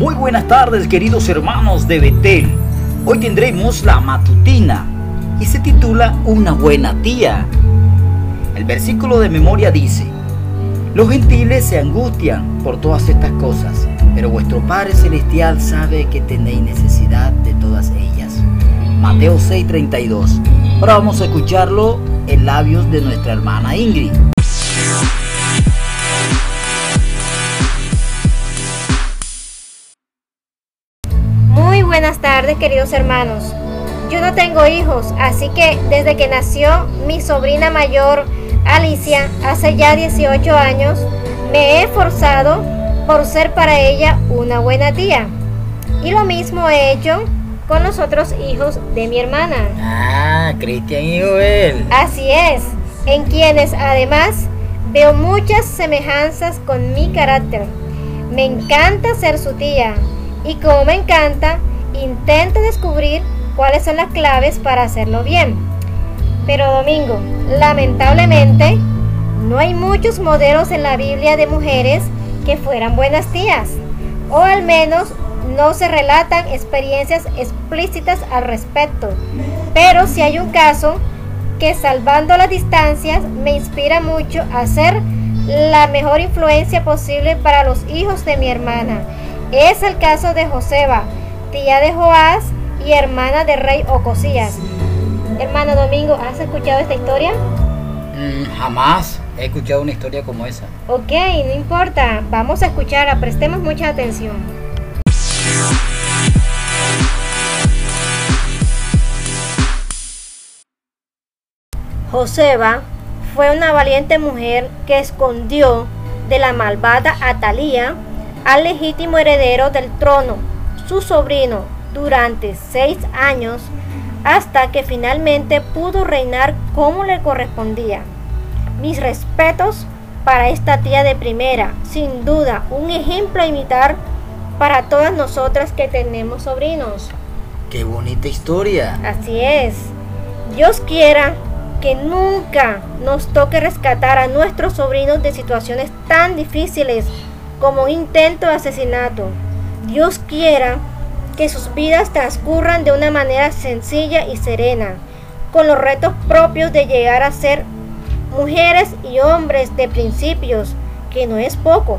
Muy buenas tardes queridos hermanos de Betel. Hoy tendremos la matutina y se titula Una buena tía. El versículo de memoria dice, Los gentiles se angustian por todas estas cosas, pero vuestro Padre Celestial sabe que tenéis necesidad de todas ellas. Mateo 6:32. Ahora vamos a escucharlo en labios de nuestra hermana Ingrid. Buenas tardes queridos hermanos. Yo no tengo hijos, así que desde que nació mi sobrina mayor Alicia hace ya 18 años, me he esforzado por ser para ella una buena tía. Y lo mismo he hecho con los otros hijos de mi hermana. Ah, Cristian y Joel. Así es, en quienes además veo muchas semejanzas con mi carácter. Me encanta ser su tía y como me encanta, intenta descubrir cuáles son las claves para hacerlo bien. Pero Domingo, lamentablemente, no hay muchos modelos en la Biblia de mujeres que fueran buenas tías, o al menos no se relatan experiencias explícitas al respecto. Pero si hay un caso que salvando las distancias me inspira mucho a ser la mejor influencia posible para los hijos de mi hermana. Es el caso de Joseba, tía de Joás y hermana de rey Ocosías. Hermano Domingo, ¿has escuchado esta historia? Mm, jamás he escuchado una historia como esa. Ok, no importa, vamos a escucharla, prestemos mucha atención. Joseba fue una valiente mujer que escondió de la malvada Atalía al legítimo heredero del trono su sobrino durante seis años hasta que finalmente pudo reinar como le correspondía. Mis respetos para esta tía de primera, sin duda un ejemplo a imitar para todas nosotras que tenemos sobrinos. ¡Qué bonita historia! Así es. Dios quiera que nunca nos toque rescatar a nuestros sobrinos de situaciones tan difíciles como un intento de asesinato Dios quiera que sus vidas transcurran de una manera sencilla y serena, con los retos propios de llegar a ser mujeres y hombres de principios, que no es poco.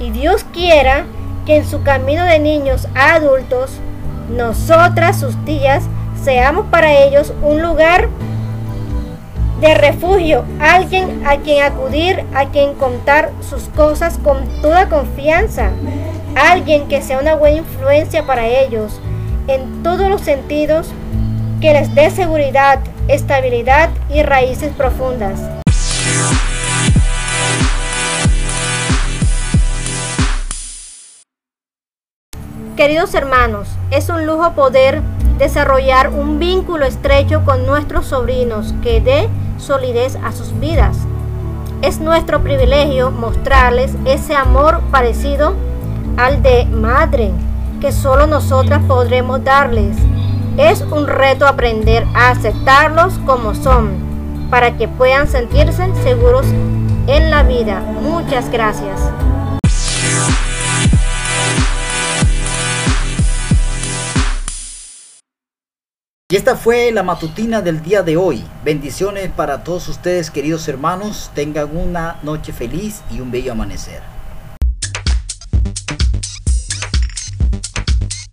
Y Dios quiera que en su camino de niños a adultos, nosotras, sus tías, seamos para ellos un lugar de refugio, alguien a quien acudir, a quien contar sus cosas con toda confianza, alguien que sea una buena influencia para ellos en todos los sentidos, que les dé seguridad, estabilidad y raíces profundas. Queridos hermanos, es un lujo poder desarrollar un vínculo estrecho con nuestros sobrinos que dé solidez a sus vidas. Es nuestro privilegio mostrarles ese amor parecido al de madre que solo nosotras podremos darles. Es un reto aprender a aceptarlos como son para que puedan sentirse seguros en la vida. Muchas gracias. Y esta fue la matutina del día de hoy. Bendiciones para todos ustedes queridos hermanos. Tengan una noche feliz y un bello amanecer.